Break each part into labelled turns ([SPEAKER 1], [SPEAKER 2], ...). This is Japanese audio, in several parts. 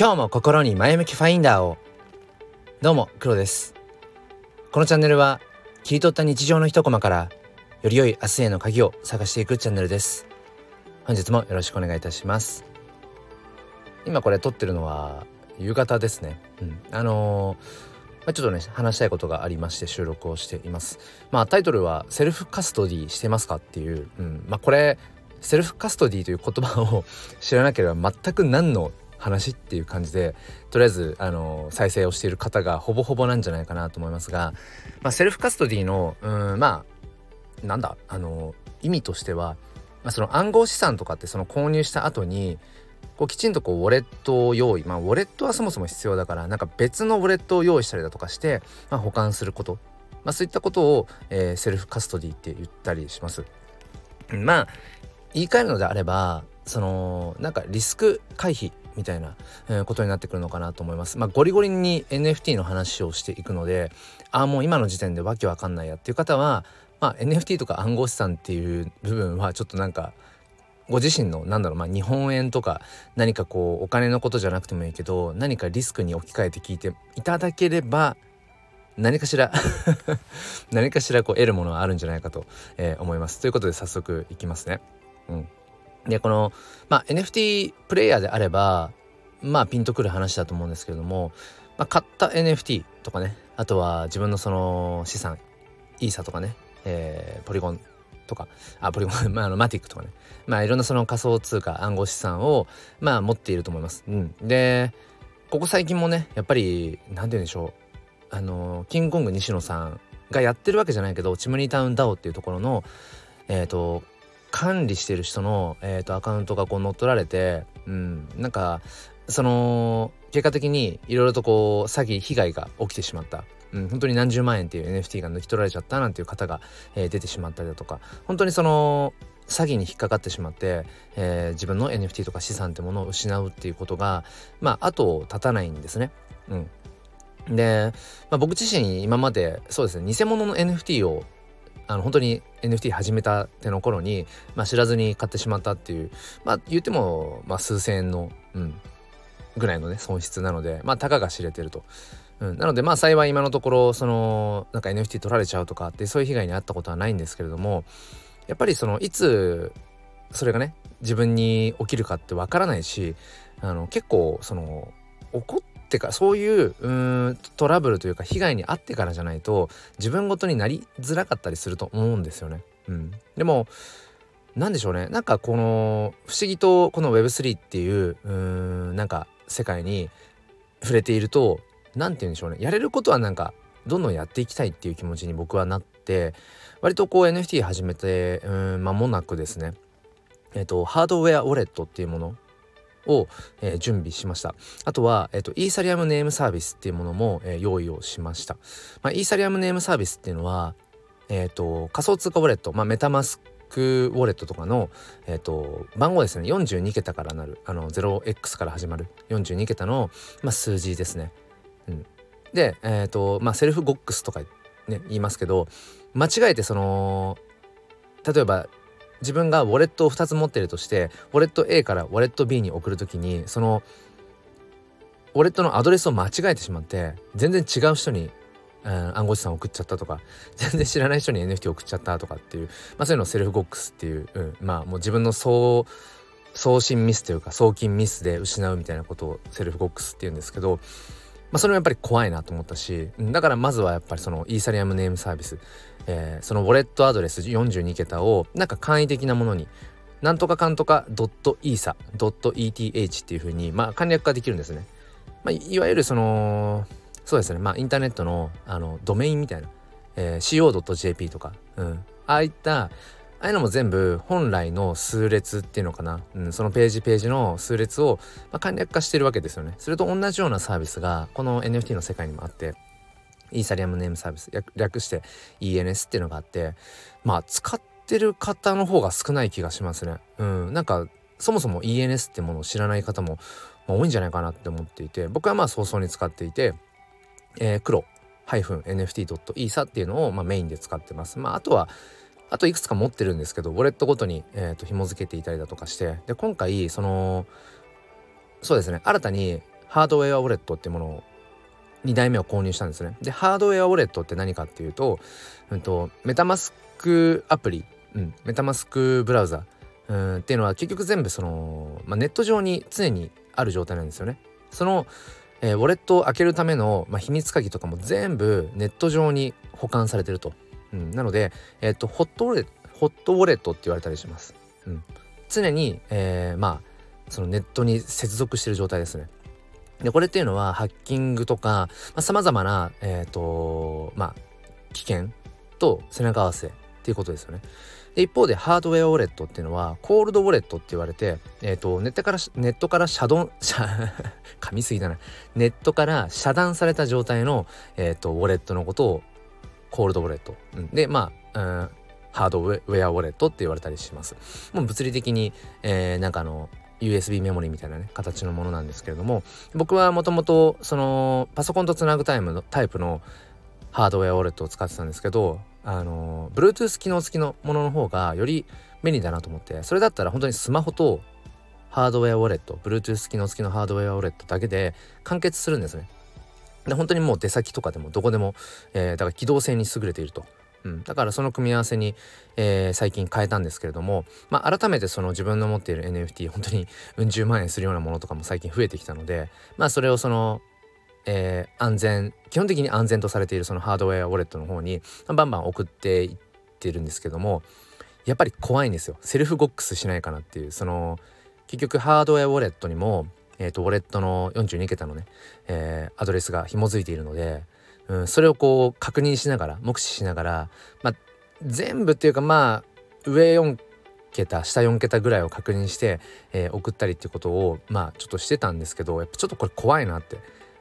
[SPEAKER 1] 今日も心に前向きファインダーを。どうも黒です。このチャンネルは切り取った日常の一コマからより良い明日への鍵を探していくチャンネルです。本日もよろしくお願いいたします。今これ撮ってるのは夕方ですね。うん。あのーまあ、ちょっとね話したいことがありまして収録をしています。まあタイトルはセルフカストディしてますかっていう、うん、まあこれセルフカストディという言葉を知らなければ全く何の話っていう感じでとりあえずあの再生をしている方がほぼほぼなんじゃないかなと思いますが、まあ、セルフカストディのうんまあなんだあの意味としては、まあ、その暗号資産とかってその購入した後にこうきちんとこうウォレットを用意まあウォレットはそもそも必要だからなんか別のウォレットを用意したりだとかして、まあ、保管すること、まあ、そういったことを、えー、セルフカストディって言ったりします。まあ言い換えるのであればそのなんかリスク回避みたいな、え、ことになってくるのかなと思います。まあ、ゴリゴリに NFT の話をしていくのでああもう今の時点でわけわかんないやっていう方は、まあ、NFT とか暗号資産っていう部分はちょっとなんかご自身のなんだろうまあ日本円とか何かこうお金のことじゃなくてもいいけど何かリスクに置き換えて聞いていただければ何かしら 何かしらこう得るものはあるんじゃないかと、え、思います。ということで早速いきますね。うん、でこの、まあ、NFT プレイヤーであればまあピンとくる話だと思うんですけれども、まあ、買った NFT とかねあとは自分のその資産イーサとかね、えー、ポリゴンとかあポリゴン、まあ、あのマティックとかねまあいろんなその仮想通貨暗号資産をまあ持っていると思います。うん、でここ最近もねやっぱり何て言うんでしょうあのキングコング西野さんがやってるわけじゃないけどチムニータウンダオっていうところのえっ、ー、と管理してる人の、えーと、アカウントがこう乗っ取られて、うん、なんかその結果的にいろいろとこう詐欺被害が起きてしまった。うん、本当に何十万円っていう NFT が抜き取られちゃったなんていう方が、えー、出てしまったりだとか本当にその詐欺に引っかかってしまって、えー、自分の NFT とか資産ってものを失うっていうことがまあ後を絶たないんですね。うん、で、まあ、僕自身今までそうですね偽物の NFT をあの本当に NFT 始めたての頃に、まあ、知らずに買ってしまったっていうまあ言っても、まあ、数千円の、うん、ぐらいのね損失なのでまあたかが知れてると。うん、なのでまあ幸い今のところそのなんか NFT 取られちゃうとかってそういう被害に遭ったことはないんですけれどもやっぱりそのいつそれがね自分に起きるかってわからないしあの結構その起こってかそういううんトラブルというか被害に遭ってからじゃないと自分ごとになりづらかったりすると思うんですよね。うん、でも何でしょうね。なんかこの不思議とこの Web3 っていううんなんか世界に触れていると何て言うんでしょうね。やれることはなんかどんどんやっていきたいっていう気持ちに僕はなって割とこう NFT 始めてうん間もなくですね。えっ、とハードウェアウォレットっていうものを、えー、準備しました。あとは、えーと、イーサリアムネームサービスっていうものも、えー、用意をしました、まあ、イーサリアムネームサービスっていうのは、えーと、仮想通貨ウォレット、まあ、メタマスクウォレットとかの、えーと、番号ですね。42桁からなるあの 0x から始まる。42桁の、まあ、数字ですね、うん、で、えーとまあ、セルフゴックスとか、ね、言いますけど間違えてその例えば自分がウォレットを2つ持ってるとしてウォレット A からウォレット B に送る時にそのウォレットのアドレスを間違えてしまって全然違う人に、うん、暗号資産送っちゃったとか 全然知らない人に NFT 送っちゃったとかっていう、まあ、そういうのをセルフゴックスっていう、うん、まあもう自分の送送信ミスというか送金ミスで失うみたいなことをセルフゴックスっていうんですけどまあ、それもやっぱり怖いなと思ったしだからまずはやっぱりそのイーサリアムネームサービス、えー、そのウォレットアドレス42桁をなんか簡易的なものになんとかかんとかドットイーサドット ETH っていうふうにまあ簡略化できるんですね。まあ、いわゆるそのそうですねまあインターネットのあのドメインみたいな、えー、co.jp とか、うん、ああいったああいうのも全部本来の数列っていうのかな、うん、そのページページの数列を、まあ、簡略化してるわけですよね。それと同じようなサービスがこの NFT の世界にもあってイーサリアムネームサービス略して ENS っていうのがあってまあ使ってる方の方が少ない気がしますね。うん、なんかそもそも ENS ってものを知らない方も、まあ、多いんじゃないかなって思っていて僕はまあ早々に使っていて、えー、黒 -nft.isa っていうのをまあメインで使ってます。まあ、あとはあといくつか持ってるんですけどウォレットごとに、えーと、紐付けていたりだとかしてで今回そのそうですね新たにハードウェアウォレットっていうものを2台目を購入したんですね。でハードウェアウォレットって何かっていうと,、うんと、メタマスクアプリ、うん、メタマスクブラウザうんっていうのは結局全部その、まあ、ネット上に常にある状態なんですよね。その、えー、ウォレットを開けるための、まあ、秘密鍵とかも全部ネット上に保管されてると。うん、なので、えー、とホットウォレホットウォレットって言われたりします。うん、常に、えー、まあそのネットに接続してる状態ですね。でこれっていうのはハッキングとかさまざ、まな、えーとまあ、危険と背中合わせっていうことですよね。で一方でハードウェアウォレットっていうのはコールドウォレットって言われて、えーと、ネットからネットから遮断 噛みすぎだなネットから遮断された状態の、えーと、ウォレットのことをコールドウォレット、うん、でまあ、うん、ハードウェアウォレットって言われたりします。もう物理的に、えー、なんかあの USB メモリみたいなね形のものなんですけれども僕はもともとそのパソコンとつなぐタイムのタイプのハードウェアウォレットを使ってたんですけどあの Bluetooth 機能付きのものの方がより便利だなと思ってそれだったら本当にスマホとハードウェアウォレット Bluetooth 機能付きのハードウェアウォレットだけで完結するんですね。で本当にもう出先とかでもどこでも、えー、だから機動性に優れていると。うん、だからその組み合わせに、えー、最近変えたんですけれども、まあ、改めてその自分の持っている NFT 本当にうん十万円するようなものとかも最近増えてきたのでまあそれをその、えー、安全基本的に安全とされているそのハードウェアウォレットの方にバンバン送っていってるんですけどもやっぱり怖いんですよ。セルフゴックスしないかなっていう。その結局ハードウェアウォレットにも、えーと、ウォレットの42桁のね、えー、アドレスが紐づいているのでん、それをこう確認しながら目視しながら、まあ、全部っていうかまあ上4桁下4桁ぐらいを確認して、えー、送ったりっていうことをまあちょっとしてたんですけどやっぱちょっとこれ怖いなって、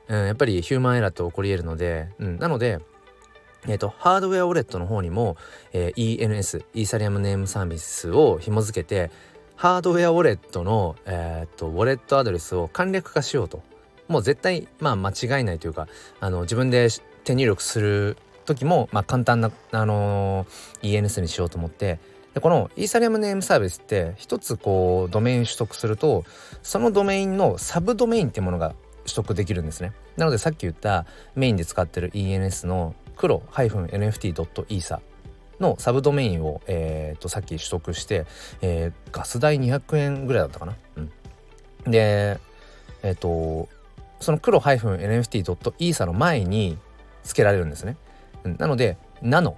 [SPEAKER 1] うん、やっぱりヒューマンエラーって起こり得るので、うん、なのでえーと、ハードウェアウォレットの方にも、えー、ENS イーサリアムネームサービスを紐付けてハードウェアウォレットの、えーとウォレットアドレスを簡略化しようと。もう絶対まあ間違いないというかあの自分で手入力する時も、まあ、簡単な、あのー、ENS にしようと思って。でこのイーサリアムネームサービスって一つこうドメイン取得するとそのドメインのサブドメインってものが取得できるんですね。なのでさっき言ったメインで使ってる ENS の黒 -nft.isa のサブドメインを、えー、とさっき取得して、えー、ガス代200円ぐらいだったかな。うん、でえっ、ー、とその黒 -nft.isa の前につけられるんですね。なのでナノ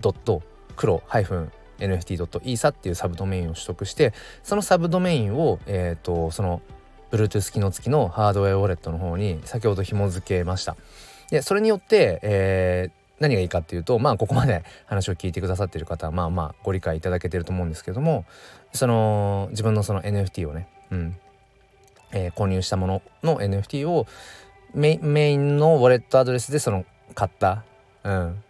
[SPEAKER 1] ドット黒 -nft.isa っていうサブドメインを取得してそのサブドメインを、えーと、その Bluetooth 機能付きのハードウェアウォレットの方に先ほど紐付けました。でそれによって、えー、何がいいかっていうとまあここまで話を聞いてくださってる方はまあまあご理解いただけてると思うんですけどもその自分のその NFT をね、うんえー、購入したものの NFT をメインのウォレットアドレスでその買った、うん、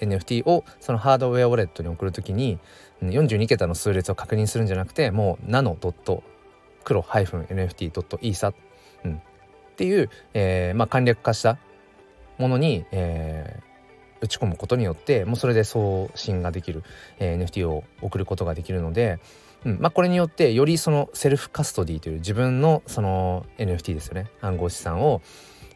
[SPEAKER 1] NFT をそのハードウェアウォレットに送るときに42桁の数列を確認するんじゃなくてもうナノドット黒 -nft.isa、うん、っていう、えーまあ、簡略化したものに、えー、打ち込むことによってもうそれで送信ができる、えー、NFT を送ることができるので、うんまあ、これによってよりそのセルフカストディという自分のその NFT ですよね。暗号資産を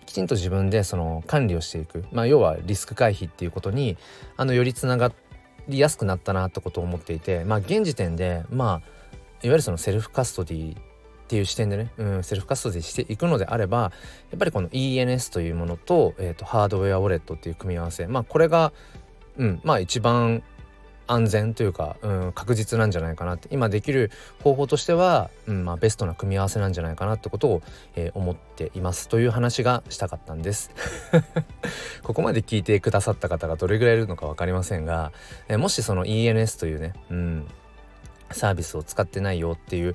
[SPEAKER 1] きちんと自分でその管理をしていく、まあ、要はリスク回避っていうことにあのよりつながりやすくなったなってことを思っていて、まあ、現時点で、まあ、いわゆるそのセルフカストディっていう視点でね、うん、セルフカストディしていくのであればやっぱりこの ENS というものと,、えーと、ハードウェアウォレットっていう組み合わせまあこれが、うん、まあ一番安全というか、うん、確実なんじゃないかなって。今できる方法としては、うんまあ、ベストな組み合わせなんじゃないかなってことを、えー、思っていますという話がしたかったんです。ここまで聞いてくださった方がどれぐらいいるのか分かりませんが、えー、もしその ENS というね、うん、サービスを使ってないよっていう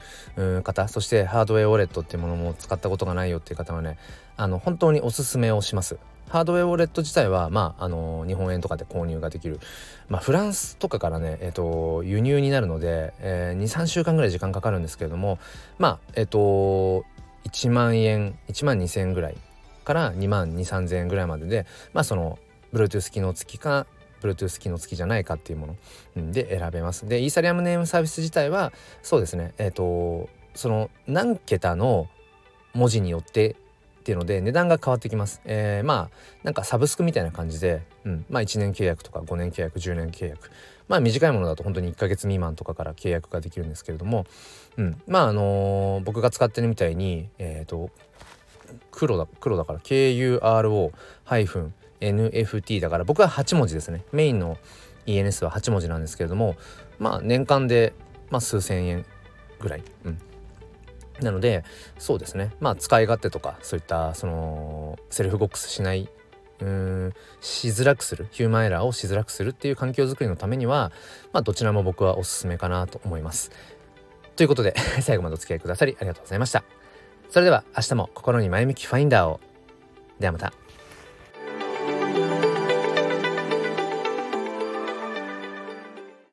[SPEAKER 1] 方そしてハードウェアウォレットっていうものも使ったことがないよっていう方はねあの本当におすすめをします。ハードウェアウォレット自体は、まあ、あの日本円とかで購入ができる、まあ、フランスとかからね、えーと、輸入になるので、えー、23週間ぐらい時間かかるんですけれどもまあえっ、と1万円1万2,000円ぐらいから2万2 3 0 0円ぐらいまででまあその Bluetooth 機能付きか Bluetooth 機能付きじゃないかっていうもので選べます。でイーサリアムネームサービス自体はそうですねえっ、とその何桁の文字によってっていうので値段が変わってきます。えー、まあなんかサブスクみたいな感じで、うん、まあ1年契約とか5年契約10年契約。まあ短いものだと本当に1ヶ月未満とかから契約ができるんですけれども、うん、まああのー、僕が使ってるみたいにえっ、ー、と黒だ黒だから KURO-NFT だから僕は8文字ですね。メインの ENS は8文字なんですけれどもまあ年間で、まあ、数千円ぐらい、うん、なのでそうですねまあ使い勝手とかそういったそのセルフボックスしないうーんしづらくするヒューマンエラーをしづらくするっていう環境づくりのためにはまあどちらも僕はおすすめかなと思います。ということで 最後までお付き合いくださりありがとうございました。それでは明日も心に前向きファインダーを。ではまた。